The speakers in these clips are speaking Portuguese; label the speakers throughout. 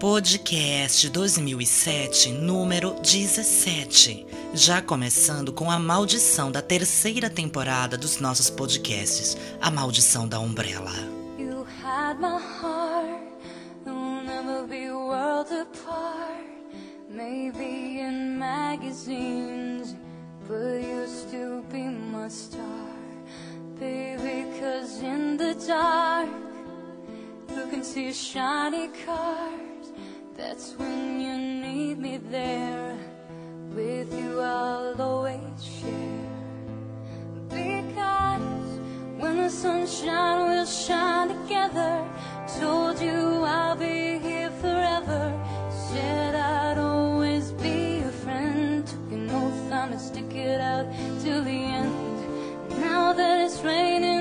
Speaker 1: Podcast 2007, número 17. Já começando com a maldição da terceira temporada dos nossos podcasts, A Maldição da Umbrella.
Speaker 2: You had my heart, never be apart. Maybe in magazines, but you'll still be my star. Baby, cause in the dark, you can see shiny cars. That's when you need me there. With you, I'll always share. Because when the sunshine will shine together, told you I'll be here forever. Said I'd always be a friend. Took an oath I'ma stick it out till the end. Now that it's raining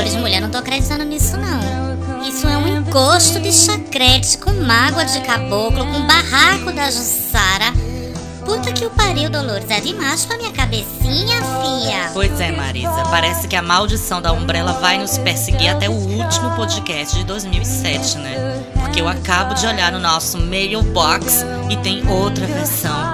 Speaker 3: Dolores, mulher, não tô acreditando nisso não. Isso é um encosto de chacrete com mágoa de caboclo, com barraco da Jussara. Puta que o pariu, Dolores, é demais pra minha cabecinha, fia.
Speaker 1: Pois é, Marisa, parece que a maldição da Umbrella vai nos perseguir até o último podcast de 2007, né? Porque eu acabo de olhar no nosso mailbox e tem outra versão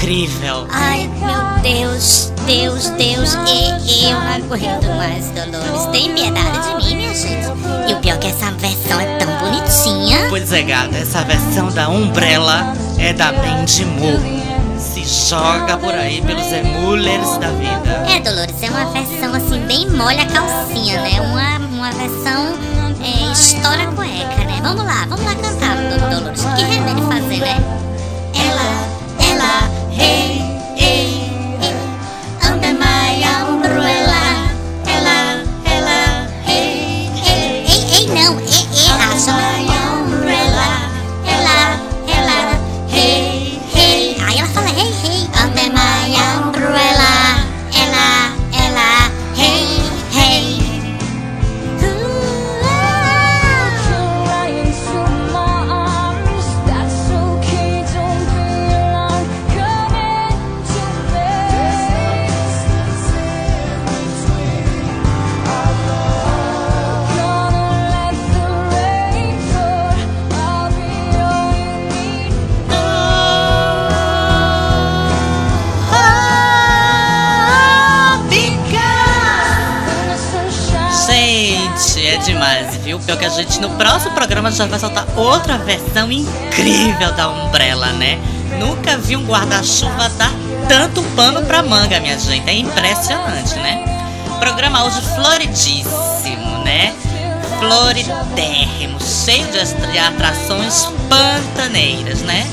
Speaker 1: incrível.
Speaker 3: Ai, meu Deus, Deus, Deus, e eu aguento mais, Dolores. Tem piedade de mim, minha gente. E o pior é que essa versão é tão bonitinha.
Speaker 1: Pois é, gata, essa versão da Umbrella é da Mandy Moore. Se joga por aí pelos emulers da vida.
Speaker 3: É, Dolores, é uma versão assim, bem molha a calcinha, né? Uma, uma versão é, estoura cueca, né? Vamos lá, vamos lá cantar, Dol- Dolores. Que remédio fazer, né? Ela, ela, hey, hey, under my umbrella. Ela, ela, hey, hey, ei, ei, não, ei, ei, racha. umbrella.
Speaker 1: Gente no próximo programa já vai soltar outra versão incrível da Umbrella, né? Nunca vi um guarda-chuva dar tanto pano pra manga, minha gente. É impressionante, né? Programa hoje floridíssimo, né? Floridérrimo, cheio de atrações pantaneiras, né?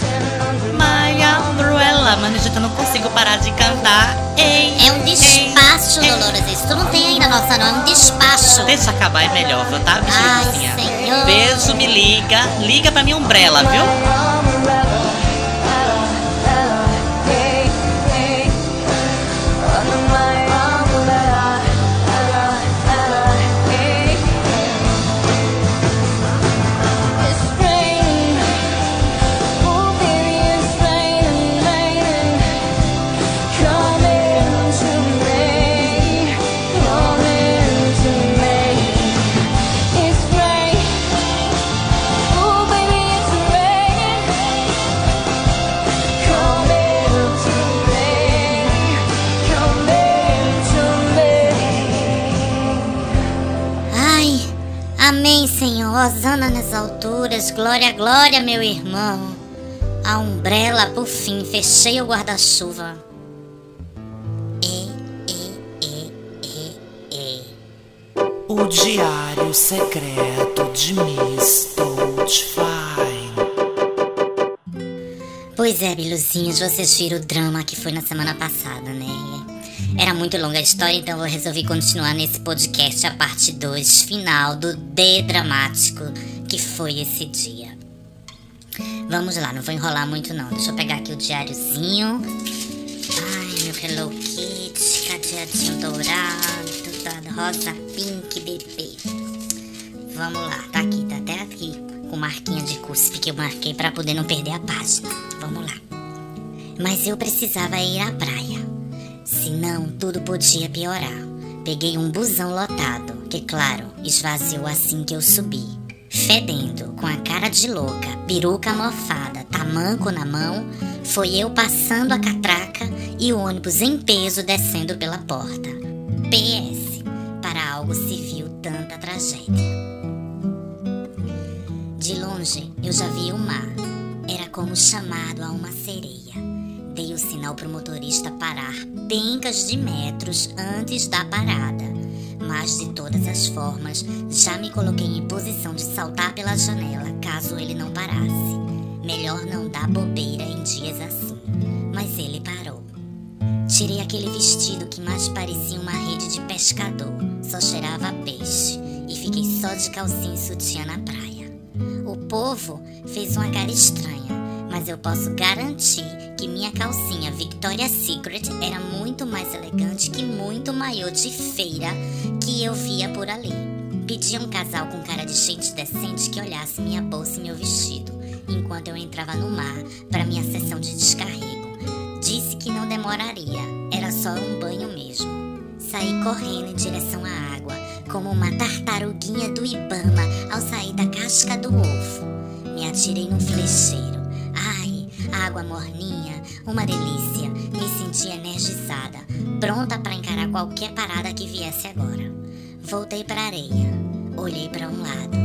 Speaker 1: Umbrella, mano, eu não consigo parar de cantar. Ei,
Speaker 3: É um despacho, Dolores. Isso tu não tem ainda nossa, não. É um despacho.
Speaker 1: Deixa acabar é melhor, viu, tá,
Speaker 3: Ai? Senhor.
Speaker 1: Beijo, me liga. Liga pra minha Umbrella, viu?
Speaker 3: Glória, glória, meu irmão. A umbrella, por fim, fechei o guarda-chuva. E, e, e, e, e.
Speaker 1: O Diário Secreto de Miss Doubtfire.
Speaker 3: Pois é, Biluzinhos, vocês viram o drama que foi na semana passada, né? Era muito longa a história, então eu resolvi continuar nesse podcast a parte 2, final do D dramático que foi esse dia. Vamos lá, não vou enrolar muito não. Deixa eu pegar aqui o diáriozinho. Ai, meu Hello Kitty, cadeadinho dourado, tá rosa pink bebê. Vamos lá, tá aqui, tá até aqui com marquinha de cuspe que eu marquei para poder não perder a página. Vamos lá. Mas eu precisava ir à praia, senão tudo podia piorar. Peguei um busão lotado, que claro, esvaziou assim que eu subi. Fedendo, com a cara de louca, peruca mofada, tamanco na mão, foi eu passando a catraca e o ônibus em peso descendo pela porta. PS, para algo se viu tanta tragédia. De longe eu já vi o mar. Era como chamado a uma sereia. Dei o sinal para o motorista parar pencas de metros antes da parada. Mas de todas as formas, já me coloquei em posição de saltar pela janela caso ele não parasse. Melhor não dar bobeira em dias assim. Mas ele parou. Tirei aquele vestido que mais parecia uma rede de pescador, só cheirava peixe, e fiquei só de calcinha e sutiã na praia. O povo fez uma cara estranha, mas eu posso garantir que minha calcinha Victoria's Secret era muito mais elegante que muito maiô de feira que eu via por ali. Pedi um casal com cara de gente decente que olhasse minha bolsa e meu vestido, enquanto eu entrava no mar para minha sessão de descarrego. Disse que não demoraria, era só um banho mesmo. Saí correndo em direção à água, como uma tartaruguinha do Ibama ao sair da casca do ovo. Me atirei num flecheiro. Água morninha, uma delícia. Me senti energizada, pronta para encarar qualquer parada que viesse agora. Voltei para a areia, olhei para um lado,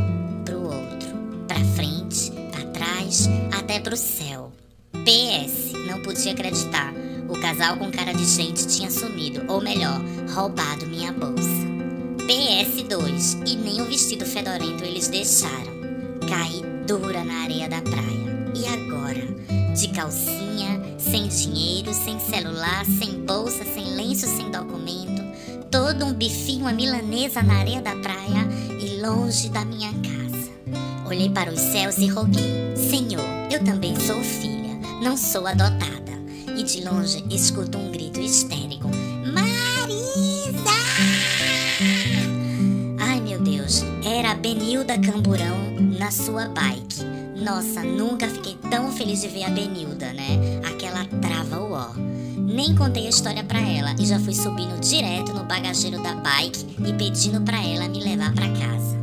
Speaker 3: para o outro, para frente, para trás, até para o céu. PS, não podia acreditar. O casal com cara de gente tinha sumido, ou melhor, roubado minha bolsa. PS2, e nem o vestido fedorento eles deixaram. Caí dura na areia da praia. E agora? De calcinha, sem dinheiro, sem celular, sem bolsa, sem lenço, sem documento. Todo um bifinho, uma milanesa na areia da praia e longe da minha casa. Olhei para os céus e roguei: Senhor, eu também sou filha, não sou adotada. E de longe escuto um grito histérico: Marisa! Ai meu Deus, era a Benilda Camburão na sua bike. Nossa, nunca fiquei tão feliz de ver a Benilda, né? Aquela trava uó. Nem contei a história pra ela e já fui subindo direto no bagageiro da bike e pedindo pra ela me levar pra casa.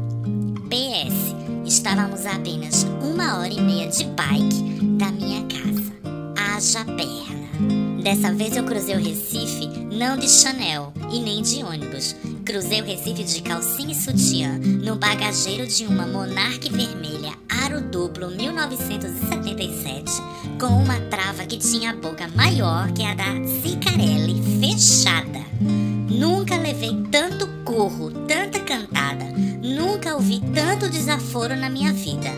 Speaker 3: PS, estávamos a apenas uma hora e meia de bike da minha casa. Haja perna. Dessa vez eu cruzei o Recife não de Chanel e nem de ônibus. Cruzei o Recife de calcinha e sutiã no bagageiro de uma Monarch vermelha aro duplo 1977 com uma trava que tinha a boca maior que a da Cicarelli fechada. Nunca levei tanto curro, tanta cantada, nunca ouvi tanto desaforo na minha vida.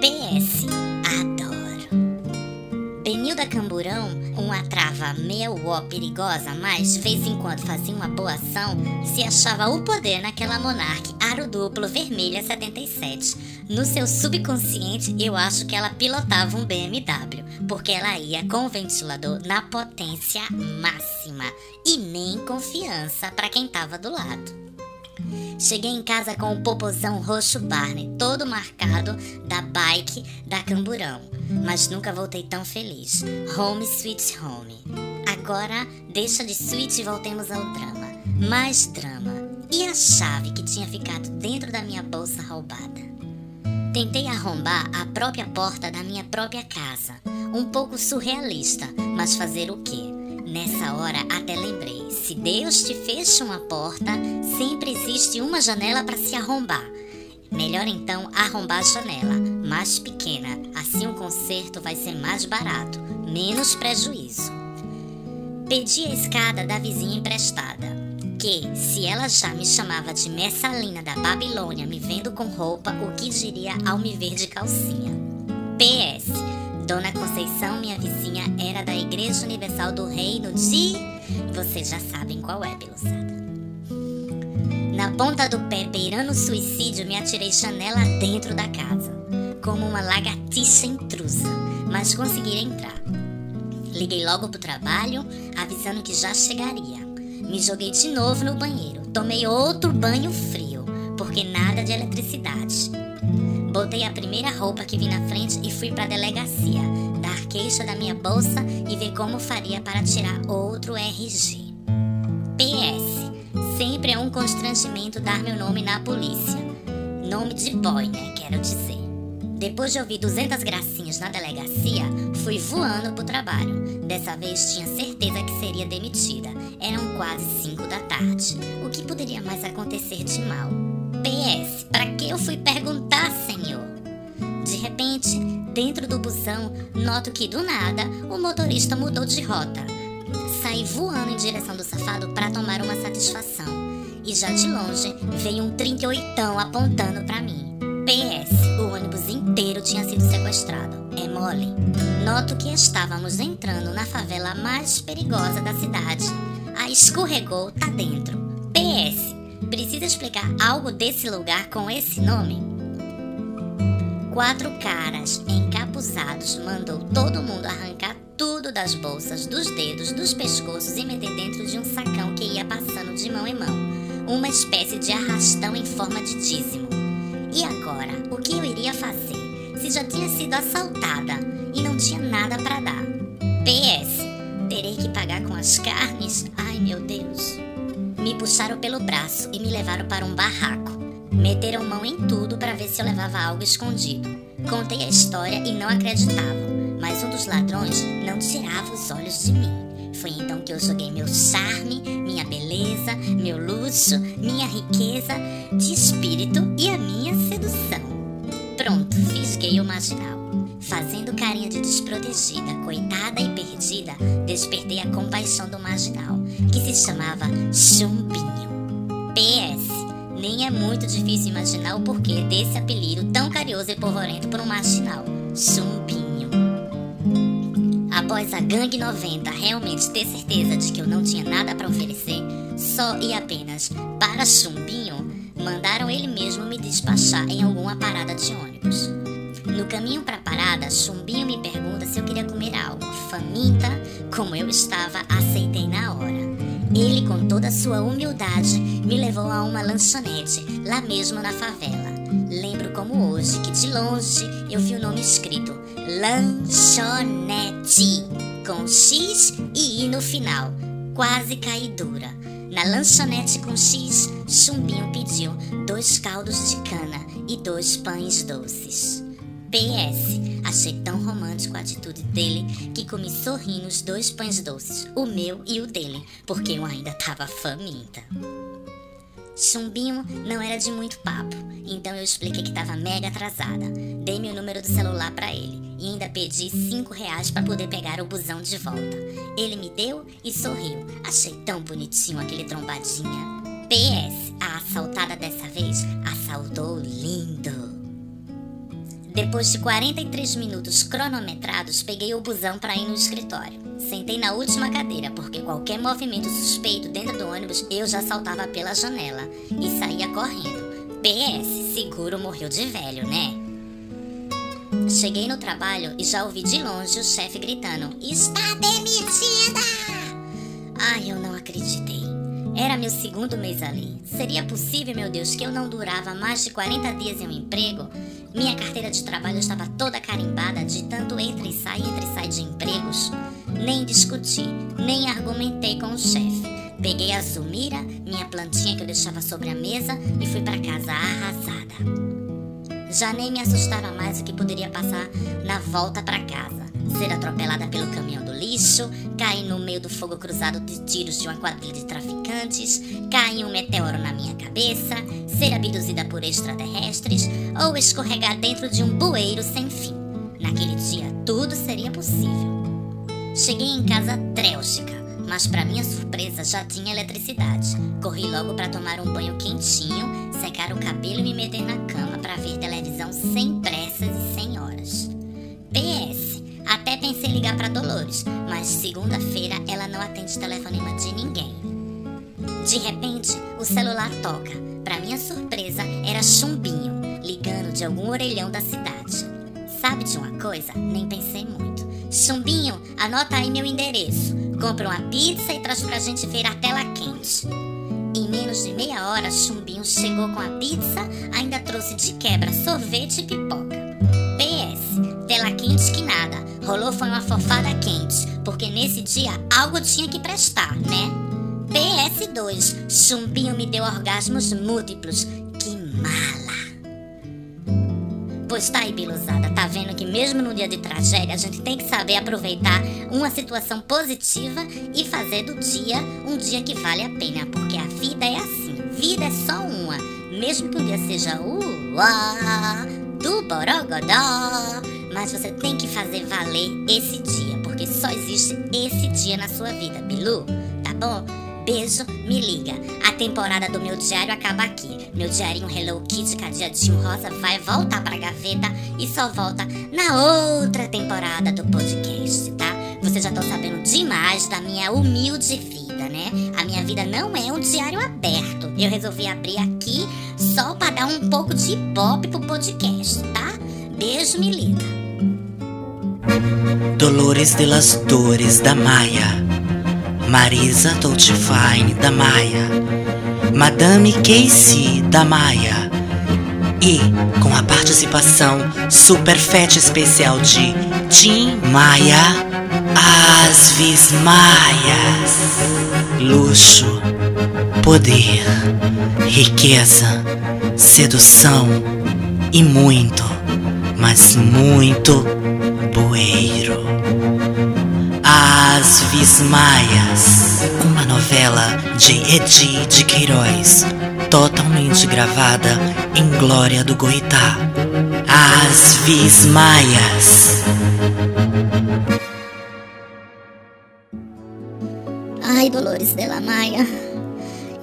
Speaker 3: PS. Benilda Camburão, uma trava meio ó perigosa, mas de vez em quando fazia uma boa ação, se achava o poder naquela Monarch aro duplo vermelha 77. No seu subconsciente, eu acho que ela pilotava um BMW, porque ela ia com o ventilador na potência máxima e nem confiança para quem tava do lado. Cheguei em casa com o popozão roxo Barney, todo marcado da bike da Camburão, mas nunca voltei tão feliz. Home sweet home. Agora deixa de sweet e voltemos ao drama. Mais drama. E a chave que tinha ficado dentro da minha bolsa roubada? Tentei arrombar a própria porta da minha própria casa. Um pouco surrealista, mas fazer o quê? Nessa hora até lembrei: se Deus te fecha uma porta, sempre existe uma janela para se arrombar. Melhor então arrombar a janela, mais pequena, assim o conserto vai ser mais barato, menos prejuízo. Pedi a escada da vizinha emprestada, que, se ela já me chamava de Messalina da Babilônia me vendo com roupa, o que diria ao me ver de calcinha? PS. Dona Conceição, minha vizinha, era da Igreja Universal do Reino de. Vocês já sabem qual é, Beluçada. Na ponta do pé, beirando o suicídio, me atirei janela dentro da casa, como uma lagartixa intrusa, mas consegui entrar. Liguei logo pro trabalho, avisando que já chegaria. Me joguei de novo no banheiro. Tomei outro banho frio, porque nada de eletricidade. Botei a primeira roupa que vi na frente e fui pra delegacia, dar queixa da minha bolsa e ver como faria para tirar outro RG. PS. Sempre é um constrangimento dar meu nome na polícia. Nome de boy, né? Quero dizer. Depois de ouvir 200 gracinhas na delegacia, fui voando pro trabalho. Dessa vez tinha certeza que seria demitida. Eram quase 5 da tarde. O que poderia mais acontecer de mal? PS, para que eu fui perguntar, senhor? De repente, dentro do busão, noto que do nada o motorista mudou de rota. Saí voando em direção do safado para tomar uma satisfação. E já de longe veio um 38 apontando para mim. PS, o ônibus inteiro tinha sido sequestrado. É mole. Noto que estávamos entrando na favela mais perigosa da cidade. A escorregou, tá dentro. PS, precisa explicar algo desse lugar com esse nome? Quatro caras encapuzados mandou todo mundo arrancar tudo das bolsas, dos dedos, dos pescoços e meter dentro de um sacão que ia passando de mão em mão. Uma espécie de arrastão em forma de dízimo. E agora, o que eu iria fazer se já tinha sido assaltada e não tinha nada para dar? PS, terei que pagar com as carnes? Ai meu Deus. Me puxaram pelo braço e me levaram para um barraco. Meteram mão em tudo para ver se eu levava algo escondido. Contei a história e não acreditavam, mas um dos ladrões não tirava os olhos de mim. Foi então que eu joguei meu charme, minha beleza, meu luxo, minha riqueza de espírito e a minha sedução. Pronto, fisguei o marginal. Fazendo carinha de desprotegida, coitada e perdida, despertei a compaixão do marginal, que se chamava Chumbinho. PS. Nem é muito difícil imaginar o porquê desse apelido tão carinhoso e polvorento por um marginal. Chumbinho. Após a Gangue 90 realmente ter certeza de que eu não tinha nada para oferecer, só e apenas para Chumbinho, mandaram ele mesmo me despachar em alguma parada de ônibus. No caminho para a parada, Chumbinho me pergunta se eu queria comer algo. Faminta, como eu estava, aceitei na hora. Ele, com toda sua humildade, me levou a uma lanchonete, lá mesmo na favela. Lembro como hoje que de longe eu vi o nome escrito Lanchonete, com X e I no final. Quase caí dura. Na lanchonete com X, Chumbinho pediu dois caldos de cana e dois pães doces. PS, achei tão romântico a atitude dele que comi sorrindo os dois pães doces, o meu e o dele, porque eu ainda tava faminta. Chumbinho não era de muito papo, então eu expliquei que estava mega atrasada. Dei meu número do celular para ele e ainda pedi 5 reais para poder pegar o busão de volta. Ele me deu e sorriu. Achei tão bonitinho aquele trombadinha. PS, a assaltada dessa vez assaltou lindo. Depois de 43 minutos cronometrados, peguei o busão para ir no escritório. Sentei na última cadeira, porque qualquer movimento suspeito dentro do ônibus eu já saltava pela janela e saía correndo. PS, seguro morreu de velho, né? Cheguei no trabalho e já ouvi de longe o chefe gritando: Está demitida! Ai, eu não acreditei. Era meu segundo mês ali. Seria possível, meu Deus, que eu não durava mais de 40 dias em um emprego? Minha carteira de trabalho estava toda carimbada de tanto entra e sai, entra e sai de empregos. Nem discuti, nem argumentei com o chefe. Peguei a Zumira, minha plantinha que eu deixava sobre a mesa, e fui para casa arrasada. Já nem me assustava mais o que poderia passar na volta para casa ser atropelada pelo caminhão do lixo, cair no meio do fogo cruzado de tiros de uma quadrilha de traficantes, cair um meteoro na minha cabeça, ser abduzida por extraterrestres ou escorregar dentro de um bueiro sem fim. Naquele dia, tudo seria possível. Cheguei em casa trélgica, mas para minha surpresa já tinha eletricidade. Corri logo para tomar um banho quentinho, secar o cabelo e me meter na cama para ver televisão sem pressas até pensei ligar para Dolores, mas segunda-feira ela não atende telefonema de ninguém. De repente, o celular toca. Para minha surpresa, era Chumbinho, ligando de algum orelhão da cidade. Sabe de uma coisa? Nem pensei muito. Chumbinho, anota aí meu endereço. Compra uma pizza e traz pra gente ver a tela quente. Em menos de meia hora, Chumbinho chegou com a pizza, ainda trouxe de quebra sorvete e pipoca. PS, tela quente que. Rolou foi uma fofada quente, porque nesse dia algo tinha que prestar, né? PS2, Chumbinho me deu orgasmos múltiplos. Que mala! Pois tá aí, Biluzada, tá vendo que mesmo no dia de tragédia a gente tem que saber aproveitar uma situação positiva e fazer do dia um dia que vale a pena, porque a vida é assim, vida é só uma, mesmo que o dia seja o do borogodó, mas você tem que fazer valer esse dia, porque só existe esse dia na sua vida, Bilu, tá bom? Beijo, me liga. A temporada do meu diário acaba aqui. Meu diarinho Hello Kitty cadeadinho rosa vai voltar pra gaveta e só volta na outra temporada do podcast, tá? Vocês já estão sabendo demais da minha humilde vida, né? A minha vida não é um diário aberto. Eu resolvi abrir aqui só pra dar um pouco de ibope pro podcast, tá? Beijo, me liga.
Speaker 1: Dolores de las Dores da Maia. Marisa Toutifine da Maia, Madame Casey da Maia e com a participação super fete especial de Tim Maia, As Vismaias. Luxo, poder, riqueza, sedução e muito, mas muito bueiro. As Vismaias, uma novela de Edi de Queiroz, totalmente gravada em glória do Goitá. As Vismaias.
Speaker 3: Ai, Dolores de la Maia,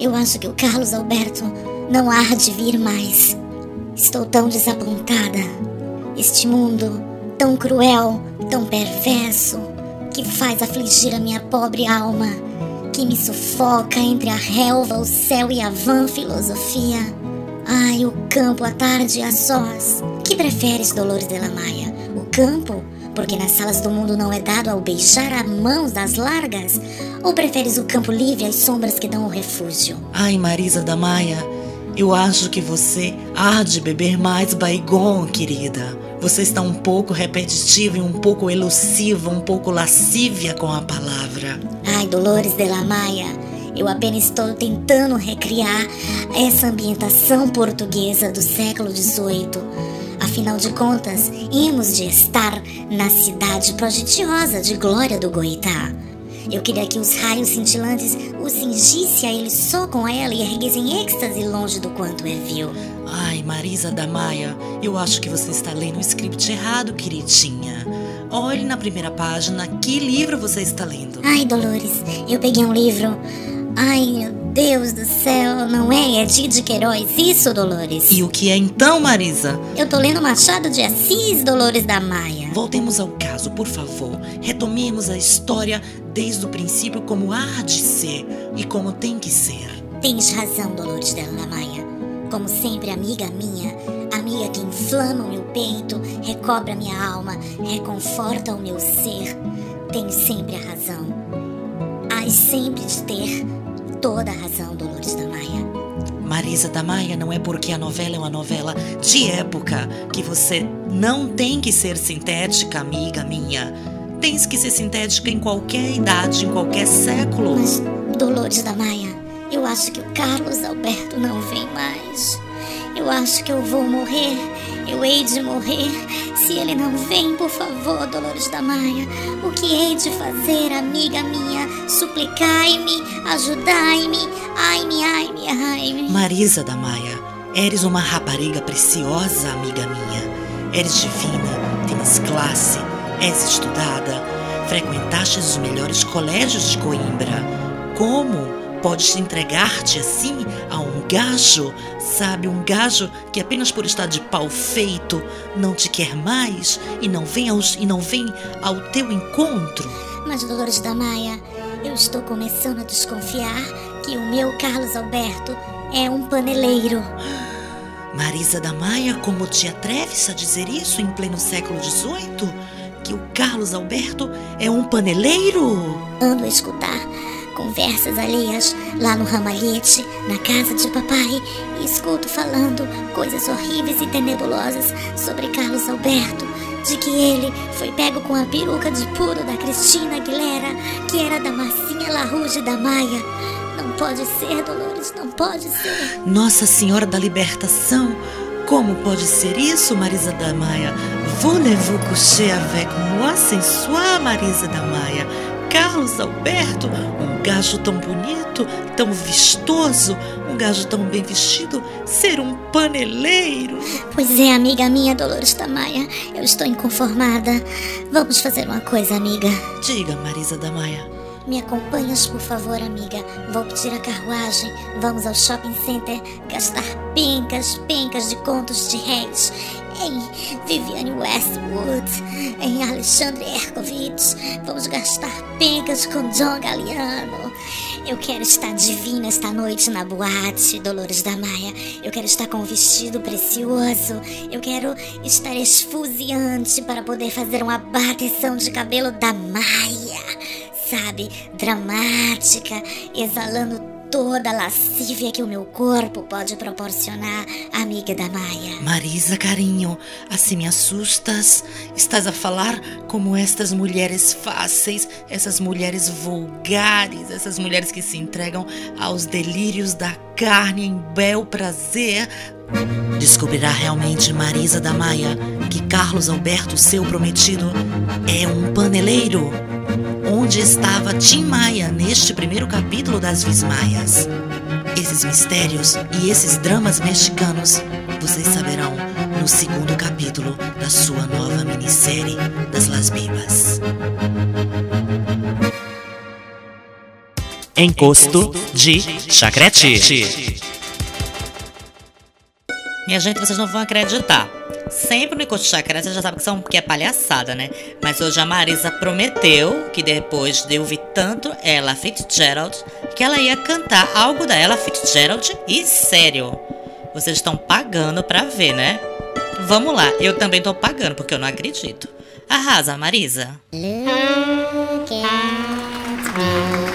Speaker 3: eu acho que o Carlos Alberto não há de vir mais. Estou tão desapontada. Este mundo tão cruel, tão perverso, que faz afligir a minha pobre alma, que me sufoca entre a relva, o céu e a vã filosofia. Ai, o campo, a tarde a sós. Que preferes, Dolores de la Maia? O campo? Porque nas salas do mundo não é dado ao beijar a mãos das largas? Ou preferes o campo livre às sombras que dão o refúgio?
Speaker 1: Ai, Marisa da Maia, eu acho que você há de beber mais Baigon, querida. Você está um pouco repetitiva e um pouco elusiva, um pouco lascívia com a palavra.
Speaker 3: Ai, Dolores de la Maia, eu apenas estou tentando recriar essa ambientação portuguesa do século XVIII. Afinal de contas, íamos de estar na cidade prodigiosa de glória do Goitá. Eu queria que os raios cintilantes o cingissem a ele só com ela e erguessem em êxtase longe do quanto é vil.
Speaker 1: Ai, Marisa da Maia, eu acho que você está lendo o script errado, queridinha. Olhe na primeira página que livro você está lendo.
Speaker 3: Ai, Dolores, eu peguei um livro. Ai, Deus do céu, não é Edir de Queiroz isso, Dolores?
Speaker 1: E o que é então, Marisa?
Speaker 3: Eu tô lendo Machado de Assis, Dolores da Maia.
Speaker 1: Voltemos ao caso, por favor. Retomemos a história desde o princípio como há de ser e como tem que ser.
Speaker 3: Tens razão, Dolores da Maia. Como sempre, amiga minha, amiga que inflama o meu peito, recobra minha alma, reconforta o meu ser. Tens sempre a razão. Hás sempre de ter toda a razão, Dolores da Maia.
Speaker 1: Marisa da Maia, não é porque a novela é uma novela de época que você não tem que ser sintética, amiga minha. Tens que ser sintética em qualquer idade, em qualquer século.
Speaker 3: Mas, Dolores da Maia, eu acho que o Carlos Alberto não vem mais. Eu acho que eu vou morrer. Eu hei de morrer. Se ele não vem, por favor, Dolores da Maia, o que hei de fazer, amiga minha? Suplicai-me, ajudai-me, ai-me, ai-me, ai-me.
Speaker 1: Marisa da Maia, eres uma rapariga preciosa, amiga minha. Eres divina, tens classe, és estudada, frequentaste os melhores colégios de Coimbra. Como podes entregar-te assim a um gajo, sabe, um gajo que apenas por estar de pau feito não te quer mais e não vem, aos, e não vem ao teu encontro?
Speaker 3: Mas, Dolores da Maia, eu estou começando a desconfiar que o meu Carlos Alberto é um paneleiro.
Speaker 1: Marisa da Maia, como te atreves a dizer isso em pleno século XVIII? que o Carlos Alberto é um paneleiro?
Speaker 4: Ando a escutar conversas alheias lá no ramalhete, na casa de papai, e escuto falando coisas horríveis e tenebrosas sobre Carlos Alberto, de que ele foi pego com a peruca de puro da Cristina Aguilera, que era da Marcinha Larouge da Maia. Não pode ser, Dolores, não pode ser.
Speaker 1: Nossa Senhora da Libertação! Como pode ser isso, Marisa da Maia? Voulez-vous coucher avec moi soir, Marisa da Maia? Carlos Alberto, um gajo tão bonito, tão vistoso, um gajo tão bem vestido, ser um paneleiro.
Speaker 4: Pois é, amiga minha, Dolores da Maia, eu estou inconformada. Vamos fazer uma coisa, amiga.
Speaker 1: Diga, Marisa da Maia.
Speaker 4: Me acompanhas, por favor, amiga. Vou pedir a carruagem. Vamos ao shopping center gastar pencas, pencas de contos de réis em Viviane Westwood, em Alexandre Erkovitch. Vamos gastar pencas com John Galliano. Eu quero estar divina esta noite na boate, Dolores da Maia. Eu quero estar com um vestido precioso. Eu quero estar esfuziante para poder fazer uma bateção de cabelo da Maia sabe, dramática, exalando toda a lascívia que o meu corpo pode proporcionar, amiga da Maia.
Speaker 1: Marisa, carinho, assim me assustas. Estás a falar como estas mulheres fáceis, essas mulheres vulgares, essas mulheres que se entregam aos delírios da carne em bel prazer. Descobrirá realmente Marisa da Maia que Carlos Alberto, seu prometido, é um paneleiro onde estava Tim Maia neste primeiro capítulo das Vismaias. Esses mistérios e esses dramas mexicanos vocês saberão no segundo capítulo da sua nova minissérie das Las Bibas.
Speaker 5: Encosto de Chacrete.
Speaker 6: Minha gente, vocês não vão acreditar. Sempre no Encosto Chacrete, você já sabe que, são, que é palhaçada, né? Mas hoje a Marisa prometeu que depois de ouvir tanto Ella Fitzgerald, que ela ia cantar algo da Ella Fitzgerald e sério. Vocês estão pagando pra ver, né? Vamos lá, eu também tô pagando, porque eu não acredito. Arrasa, Marisa.
Speaker 4: Look at me.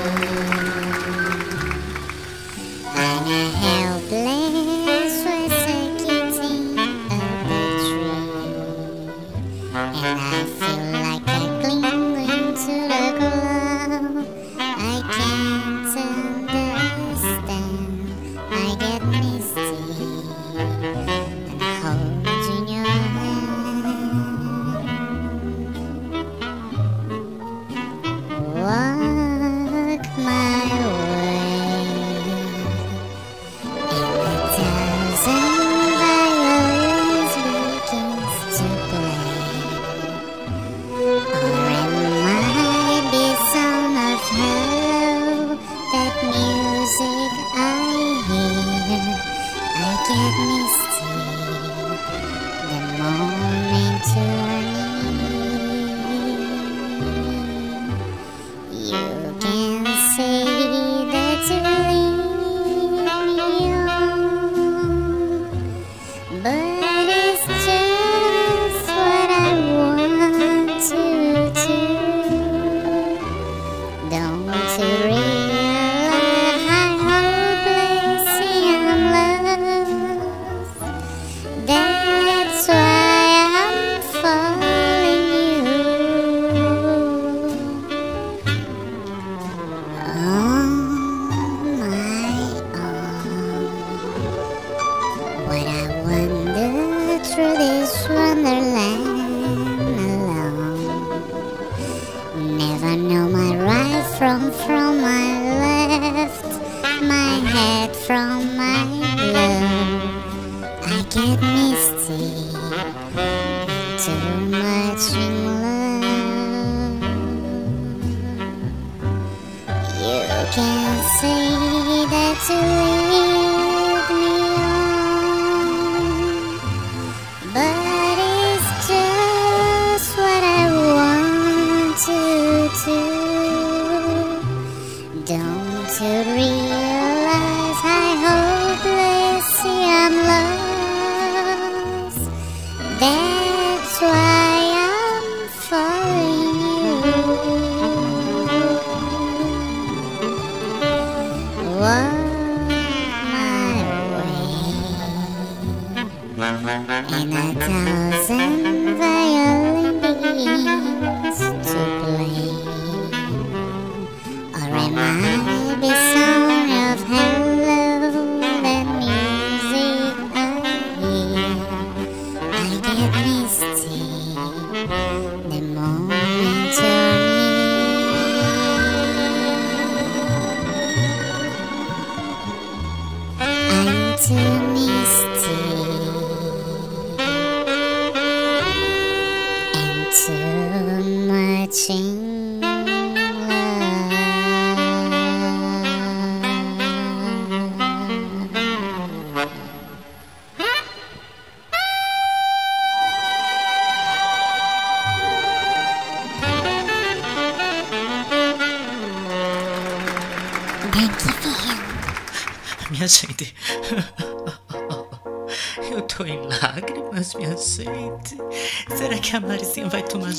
Speaker 4: And
Speaker 7: a thousand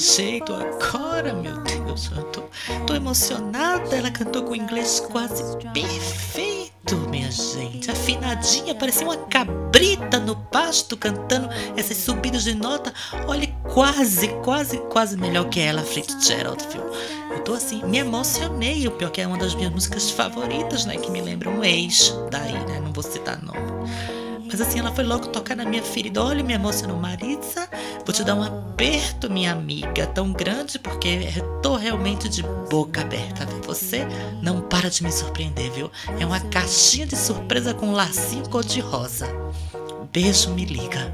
Speaker 1: jeito agora, meu Deus? Eu tô, tô emocionada. Ela cantou com inglês quase perfeito, minha gente. Afinadinha, parecia uma cabrita no pasto cantando essas subidas de nota. Olha, quase, quase, quase melhor que ela, Fitzgerald, viu? Eu tô assim, me emocionei. O pior que é uma das minhas músicas favoritas, né? Que me lembra um ex daí, né? Não vou citar nome. Mas assim, ela foi logo tocar na minha ferida. Olha, me emocionou, Maritza. Vou te dar um aperto, minha amiga. Tão grande porque tô realmente de boca aberta. viu? Você não para de me surpreender, viu? É uma caixinha de surpresa com um lacinho cor-de-rosa. Beijo, me liga.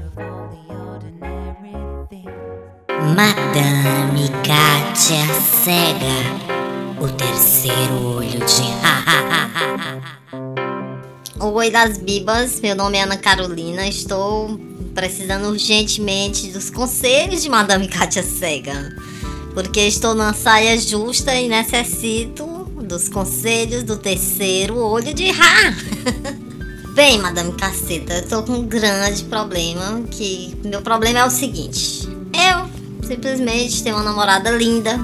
Speaker 7: Madame Kátia Cega, o terceiro olho de Oi das Bibas, meu nome é Ana Carolina, estou precisando urgentemente dos conselhos de Madame Kátia Cega, porque estou numa saia justa e necessito dos conselhos do terceiro olho de Ra. Bem, Madame Caceta, eu tô com um grande problema, que meu problema é o seguinte, eu simplesmente tenho uma namorada linda,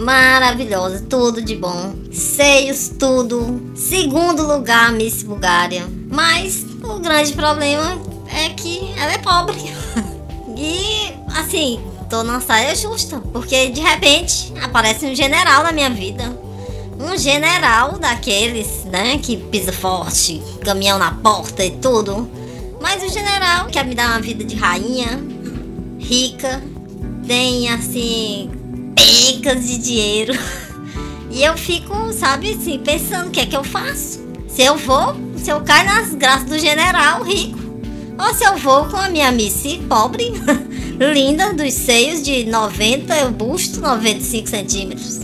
Speaker 7: maravilhosa, tudo de bom. Seios, tudo. Segundo lugar, Miss Bulgária. Mas o grande problema é que ela é pobre. e, assim, tô na saia justa. Porque de repente aparece um general na minha vida. Um general daqueles, né, que pisa forte, caminhão na porta e tudo. Mas o general quer me dar uma vida de rainha, rica, tem assim pecas de dinheiro. E eu fico, sabe, assim, pensando o que é que eu faço. Se eu vou, se eu caio nas graças do general rico. Ou se eu vou com a minha Missy pobre, linda, dos seios de 90, eu busto 95 centímetros.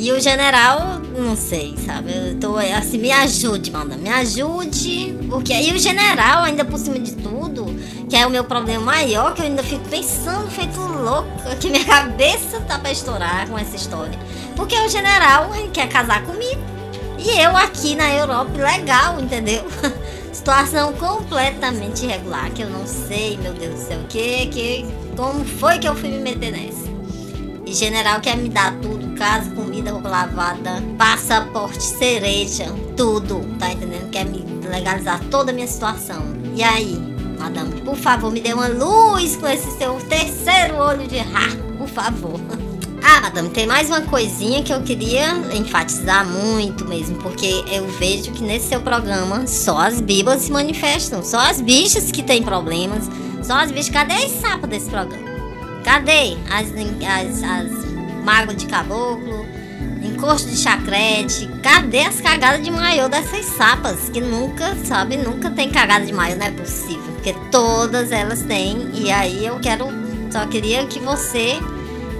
Speaker 7: E o general, não sei, sabe? Eu tô assim, me ajude, mano, me ajude. Porque aí o general, ainda por cima de tudo, que é o meu problema maior, que eu ainda fico pensando, feito louca, que minha cabeça tá pra estourar com essa história. Porque o general quer casar comigo. E eu aqui na Europa, legal, entendeu? Situação completamente irregular, que eu não sei, meu Deus do céu, que, que, como foi que eu fui me meter nessa? E general quer me dar tudo, casa, comida, lavada, passaporte, cereja, tudo, tá entendendo? Quer me legalizar toda a minha situação. E aí, madame, por favor, me dê uma luz com esse seu terceiro olho de ra, por favor. Ah, madame, tem mais uma coisinha que eu queria enfatizar muito mesmo, porque eu vejo que nesse seu programa só as bíblias se manifestam, só as bichas que têm problemas, só as bichas. Cadê as sapas desse programa? Cadê as, as, as mágoas de caboclo, encosto de chacrete? Cadê as cagadas de maiô dessas sapas? Que nunca, sabe, nunca tem cagada de maiô, não é possível. Porque todas elas têm. E aí eu quero. Só queria que você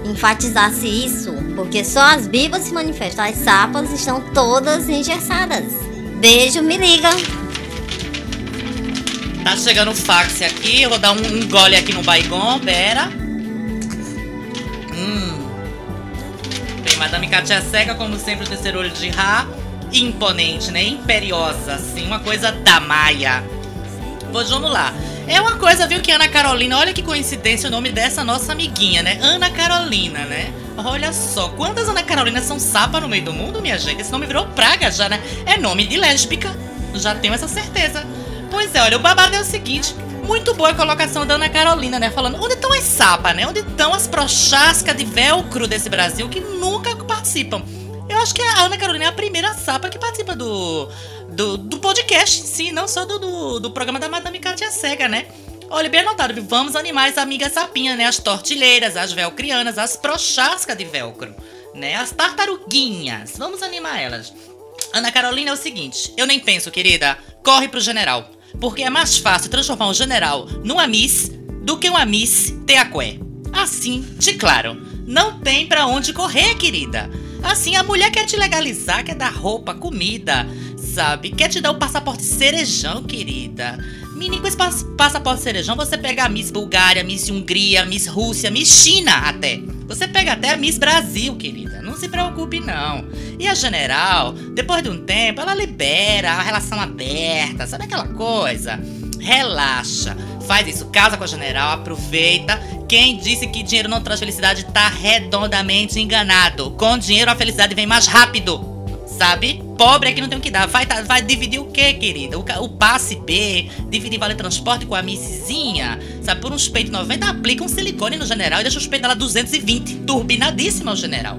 Speaker 7: enfatizasse isso. Porque só as bibas se manifestam. As sapas estão todas engessadas. Beijo, me liga.
Speaker 8: Tá chegando o fax aqui, eu vou dar um, gole aqui no baigon, pera. Hum. Bem, Madame Katia Cega, como sempre, o terceiro olho de Ra. Imponente, né? Imperiosa, assim, uma coisa da Maia. Pois vamos lá. É uma coisa, viu, que Ana Carolina, olha que coincidência o nome dessa nossa amiguinha, né? Ana Carolina, né?
Speaker 9: Olha só, quantas Ana Carolina são sapa no meio do mundo, minha gente? Esse nome virou praga já, né? É nome de lésbica. Já tenho essa certeza. Pois é, olha, o babado é o seguinte. Muito boa a colocação da Ana Carolina, né? Falando, onde estão as sapas, né? Onde estão as prochascas de velcro desse Brasil que nunca participam? Eu acho que a Ana Carolina é a primeira sapa que participa do, do, do podcast em si, não só do, do, do programa da Madame Katia Cega, né? Olha, bem anotado, vamos animar as amigas sapinhas, né? As tortilheiras, as velcrianas, as prochascas de velcro, né? As tartaruguinhas. Vamos animar elas. Ana Carolina é o seguinte, eu nem penso, querida, corre pro general. Porque é mais fácil transformar um general numa miss do que uma miss teacué. Assim, de claro, não tem pra onde correr, querida. Assim, a mulher quer te legalizar, quer dar roupa, comida, sabe? Quer te dar o passaporte cerejão, querida. Menino, com esse passaporte cerejão, você pega a Miss Bulgária, Miss Hungria, Miss Rússia, Miss China até. Você pega até a Miss Brasil, querida. Não se preocupe, não. E a general, depois de um tempo, ela libera a relação aberta, sabe aquela coisa? Relaxa. Faz isso, casa com a general, aproveita. Quem disse que dinheiro não traz felicidade tá redondamente enganado. Com dinheiro a felicidade vem mais rápido sabe? Pobre é que não tem o que dar. Vai, tá, vai dividir o quê, querida? O, o passe B, dividir vale transporte com a missezinha, sabe? Por uns peitos 90, aplica um silicone no general e deixa os peitos dela 220. Turbinadíssima o general.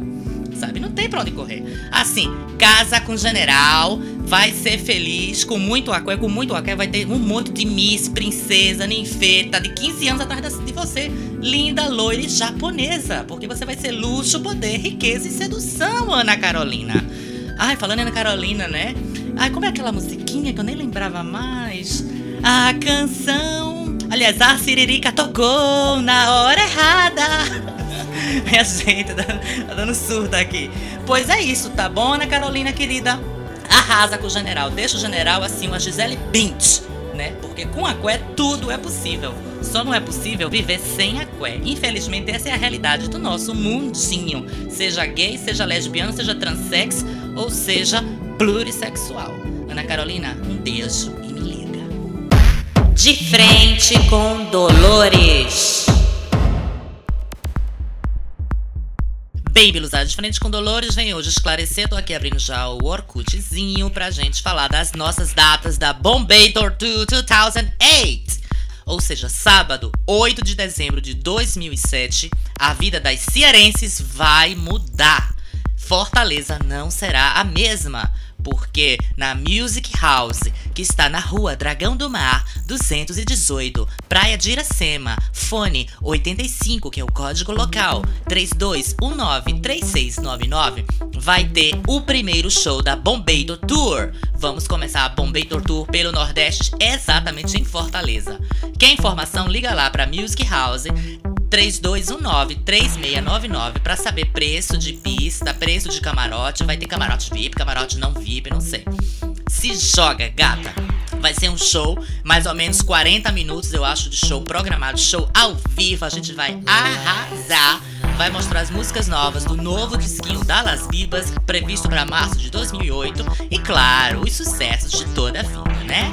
Speaker 9: Sabe? Não tem pra onde correr. Assim, casa com o general, vai ser feliz, com muito aqué, com muito aqué, vai ter um monte de miss, princesa, ninfeta, de 15 anos atrás de você. Linda, loira e japonesa. Porque você vai ser luxo, poder, riqueza e sedução, Ana Carolina. Ai, falando Ana Carolina, né? Ai, como é aquela musiquinha que eu nem lembrava mais? A canção. Aliás, a Siririca tocou na hora errada. Minha gente, tá, dando surda aqui. Pois é isso, tá bom, Ana Carolina querida? Arrasa com o general. Deixa o general assim, uma Gisele Bint, né? Porque com a Qué tudo é possível. Só não é possível viver sem a Qué. Infelizmente, essa é a realidade do nosso mundinho. Seja gay, seja lesbiano, seja transsex ou seja plurissexual. Ana Carolina, um beijo e me liga.
Speaker 1: De frente com Dolores. Bem, Biluzada, de frente com Dolores, vem hoje esclarecer, tô aqui abrindo já o Orkutzinho pra gente falar das nossas datas da Bombay Tour 2008. Ou seja, sábado, 8 de dezembro de 2007, a vida das cearenses vai mudar. Fortaleza não será a mesma, porque na Music House, que está na rua Dragão do Mar, 218, Praia de Iracema, fone 85, que é o código local, 32193699, vai ter o primeiro show da Bombeiro Tour. Vamos começar a Bombeiro Tour pelo Nordeste, exatamente em Fortaleza. Quer informação? Liga lá para Music House 3219-3699 para saber preço de pista, preço de camarote. Vai ter camarote VIP, camarote não VIP, não sei. Se joga, gata! Vai ser um show, mais ou menos 40 minutos, eu acho, de show programado, show ao vivo. A gente vai arrasar. Vai mostrar as músicas novas do novo disquinho da Las Bibas, previsto para março de 2008. E claro, os sucessos de toda a vida, né?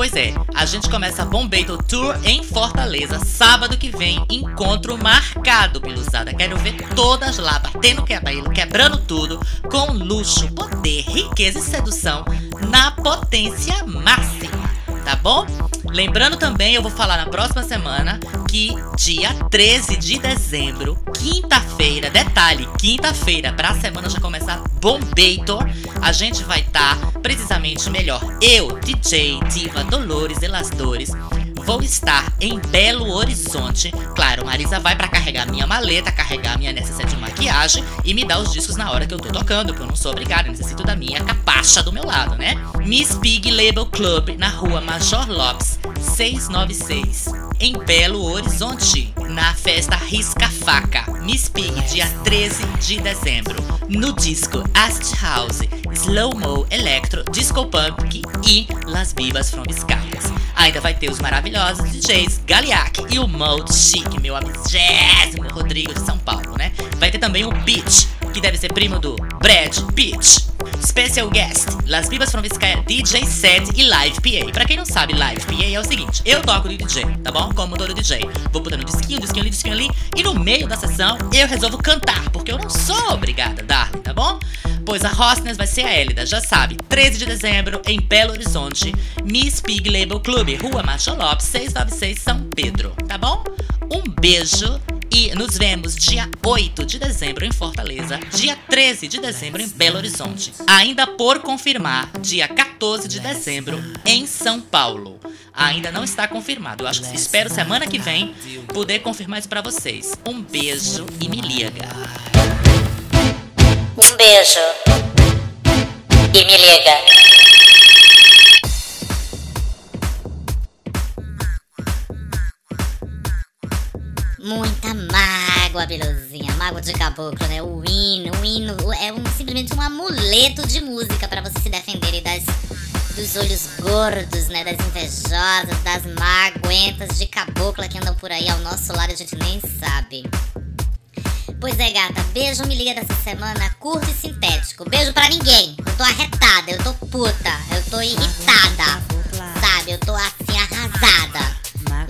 Speaker 1: Pois é, a gente começa a Bombeito Tour em Fortaleza, sábado que vem, encontro marcado, Biluzada. Quero ver todas lá, batendo quebra, quebrando tudo, com luxo, poder, riqueza e sedução na potência máxima, tá bom? Lembrando também, eu vou falar na próxima semana que dia 13 de dezembro, quinta-feira, detalhe, quinta-feira, pra semana já começar Bombeito, a gente vai estar tá, precisamente melhor. Eu, DJ, Diva, Dolores, Elas Dores, vou estar em Belo Horizonte. Claro, Marisa vai para carregar minha maleta, carregar minha necessidade de maquiagem e me dar os discos na hora que eu tô tocando, porque eu não sou obrigada, necessito da minha capacha do meu lado, né? Miss Pig Label Club, na rua Major Lopes, 696, em Belo Horizonte, na festa Risca Faca. Miss Pig, dia 13 de dezembro. No disco Ast House, Slow Mo Electro, Disco Punk e Las Vivas from Scarpas. Ainda vai ter os maravilhosos DJs Galiac e o Mode Chic, meu amigésimo Rodrigo de São Paulo, né? Vai ter também o Beach, que deve ser primo do Brad Pitt. Special guest, Las Bibas from Vizcaya DJ set e Live PA. Pra quem não sabe, Live PA é o seguinte: eu toco de DJ, tá bom? Como todo DJ. Vou botando disquinho, disquinho ali, disquinho ali, e no meio da sessão eu resolvo cantar, porque eu não sou obrigada a dar, tá bom? Pois a hostess vai ser a Elida, já sabe. 13 de dezembro, em Belo Horizonte, Miss Pig Label Club, Rua Marcha Lopes, 696 São Pedro, tá bom? Um beijo e nos vemos dia 8 de dezembro em Fortaleza, dia 13 de dezembro em Belo Horizonte. Ainda por confirmar, dia 14 de dezembro em São Paulo. Ainda não está confirmado. Eu acho que espero semana que vem poder confirmar isso pra vocês. Um beijo e me liga.
Speaker 3: Um beijo. E me liga. Muita mágoa, Beluzinha. Mágoa de caboclo, né? O hino, o hino é um, simplesmente um amuleto de música para você se defender das, dos olhos gordos, né? Das invejosas, das maguentas de cabocla que andam por aí ao nosso lado e a gente nem sabe. Pois é, gata, beijo me liga dessa semana, curto e sintético. Beijo pra ninguém. Eu tô arretada, eu tô puta, eu tô irritada. Sabe, eu tô assim arrasada.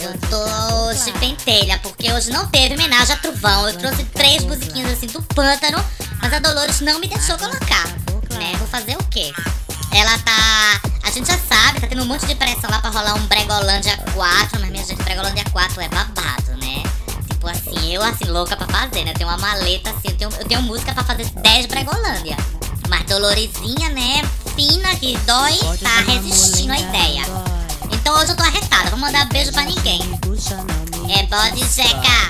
Speaker 3: Eu tô hoje pentelha, porque hoje não teve homenagem a Trovão. Eu trouxe três musiquinhas assim do pântano, mas a Dolores não me deixou colocar. Né? Vou fazer o quê? Ela tá. A gente já sabe, tá tendo um monte de pressão lá pra rolar um Bregolândia 4, mas minha gente, Bregolândia 4 é babado, né? Tipo assim, eu assim, louca pra fazer, né? Eu tenho uma maleta assim, eu tenho, eu tenho música pra fazer 10 Bregolândia. Mas Doloresinha, né? Fina, que dói, tá resistindo à ideia. Então hoje eu tô arretada, vou mandar beijo pra ninguém. É bode seca,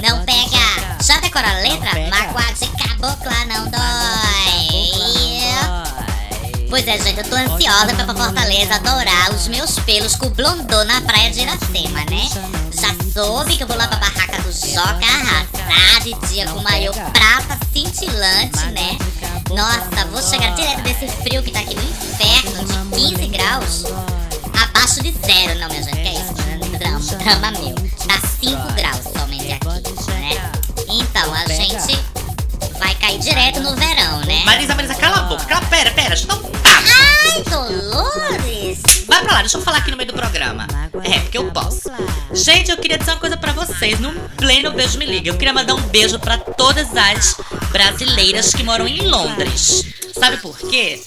Speaker 3: não pega. Já decora a letra? Mágoa de cabocla não dói. Pois é, gente, eu tô ansiosa pra pra Fortaleza adorar os meus pelos com o blondô na praia de Iracema, né? Já soube que eu vou lá pra barraca do Joca arrasar de dia com maiô prata cintilante, né? Nossa, vou chegar direto desse frio que tá aqui no inferno de 15 graus. Abaixo de zero, não, minha gente, que é isso? Drama, drama meu. Tá 5 graus somente aqui, né? Então, a gente vai cair direto no verão, né?
Speaker 1: Marisa, Marisa, cala a boca. Cala, pera, pera, deixa eu dar um.
Speaker 3: Ai, Dolores!
Speaker 1: Vai pra lá, deixa eu falar aqui no meio do programa. É, porque eu posso. Gente, eu queria dizer uma coisa pra vocês. No pleno Beijo Me Liga, eu queria mandar um beijo pra todas as brasileiras que moram em Londres. Sabe por quê?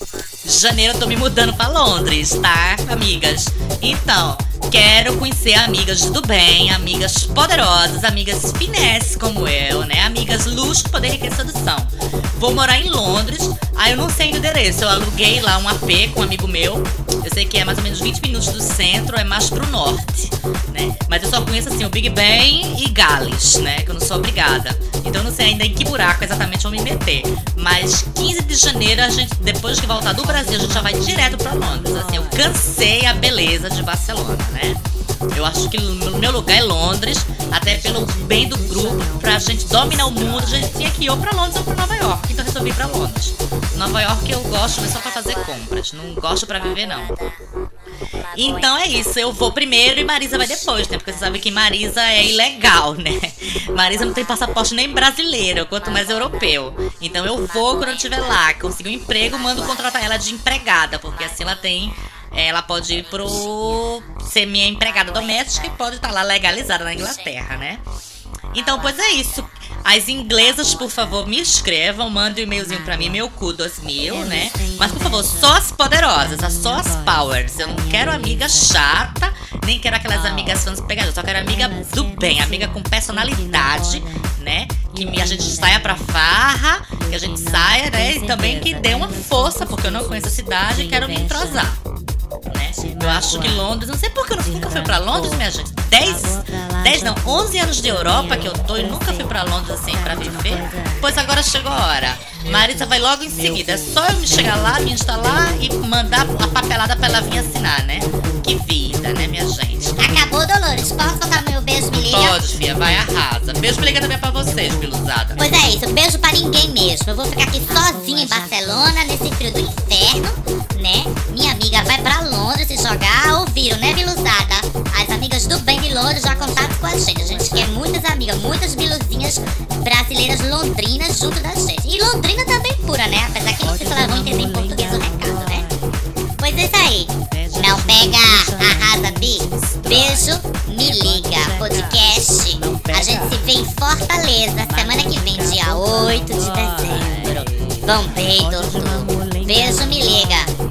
Speaker 1: Janeiro eu tô me mudando pra Londres, tá, amigas? Então, quero conhecer amigas do bem, amigas poderosas, amigas finesse como eu, né? Amigas luxo, poder, riqueza sedução. Vou morar em Londres. Aí eu não sei o endereço. Eu aluguei lá um AP com um amigo meu. Eu sei que é mais ou menos 20 minutos do centro, é mais pro norte, né? Mas eu só conheço assim o Big Ben e Gales, né? Que eu não sou obrigada. Então eu não sei ainda em que buraco exatamente vou me meter. Mas 15 de janeiro, a gente, depois que voltar do Brasil, a gente já vai direto pra Londres. Assim, eu cansei a beleza de Barcelona, né? Eu acho que o meu lugar é Londres, até pelo bem do grupo, pra gente dominar o mundo, a gente tinha que ir ou pra Londres ou pra Nova York. Então eu resolvi ir pra Londres. Nova York eu gosto, mas só pra fazer compras. Não gosto pra viver, não. Então é isso, eu vou primeiro e Marisa vai depois, né? Porque você sabe que Marisa é ilegal, né? Marisa não tem passaporte nem brasileiro, quanto mais europeu. Então eu vou quando eu estiver lá, consigo um emprego, mando contratar ela de empregada, porque assim ela tem. Ela pode ir pro. ser minha empregada doméstica e pode estar lá legalizada na Inglaterra, né? Então, pois é isso. As inglesas, por favor, me escrevam, mandem um e-mailzinho pra mim, meu cu 2000, né? Mas, por favor, só as poderosas, só as powers. Eu não quero amiga chata, nem quero aquelas amigas fãs pegadas. Eu só quero amiga do bem, amiga com personalidade, né? Que a gente saia pra farra, que a gente saia, né? E também que dê uma força, porque eu não conheço a cidade e quero me entrosar. Né? Eu acho que Londres, não sei por que eu nunca fui pra Londres, minha gente. 10, 10 não, 11 anos de Europa que eu tô e nunca fui pra Londres assim pra viver. Pois agora chegou a hora. Marisa vai logo em seguida. É só eu me chegar lá, me instalar e mandar a papelada pra ela vir assinar, né? Que vida, né, minha gente?
Speaker 3: Acabou, Dolores. Posso tocar meu beijo, me liga?
Speaker 1: Pode, filha, vai arrasa. Beijo me liga também pra vocês, piluzada.
Speaker 3: Pois é isso, beijo pra ninguém mesmo. Eu vou ficar aqui sozinha em Barcelona, nesse frio do inferno, né? Minha amiga vai pra Londres se jogar. Ouviram, né, Viluzada? As amigas do bem de Londres já contaram com a gente. A gente quer muitas amigas. amiga. Muitas biluzinhas brasileiras londrinas junto da gente. E Londrina também pura, né? Apesar que não sei se elas vão entender em português o recado, né? Pois é isso aí. Não pega, arrasa, bi. Beijo, me liga. Podcast. A gente se vê em Fortaleza semana que vem, dia 8 de dezembro. Bombei, doutor. Beijo, me liga.